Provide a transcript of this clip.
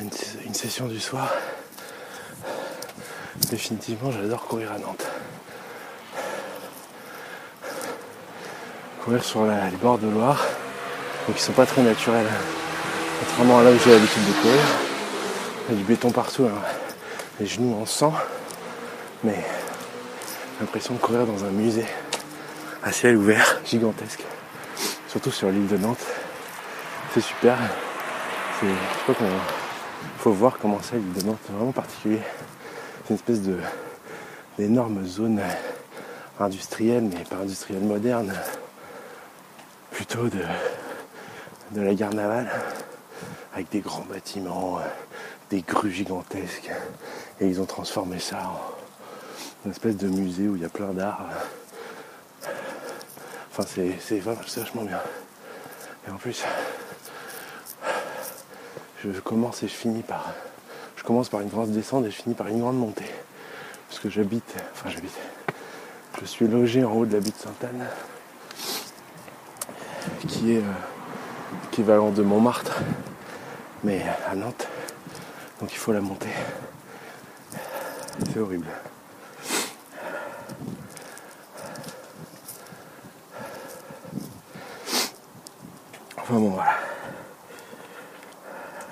Une, session du soir. Définitivement, j'adore courir à Nantes. Courir sur les bords de Loire, donc ils sont pas très naturels, contrairement à là où j'ai l'habitude de courir. Il y a du béton partout, hein. les genoux en sang, mais l'impression de courir dans un musée à ciel ouvert, gigantesque surtout sur l'île de Nantes. C'est super. je crois qu'il faut voir comment c'est l'île de Nantes, c'est vraiment particulier. C'est une espèce d'énorme zone industrielle, mais pas industrielle moderne, plutôt de, de la gare navale avec des grands bâtiments, des grues gigantesques. Et ils ont transformé ça en une espèce de musée où il y a plein d'art. Enfin, c'est vachement bien. Et en plus, je commence et je finis par. Une grande descente et je finis par une grande montée. Parce que j'habite. Enfin, j'habite. Je suis logé en haut de la butte Sainte-Anne, qui est euh, équivalent de Montmartre mais à Nantes. Donc il faut la monter. C'est horrible. Vamos lá.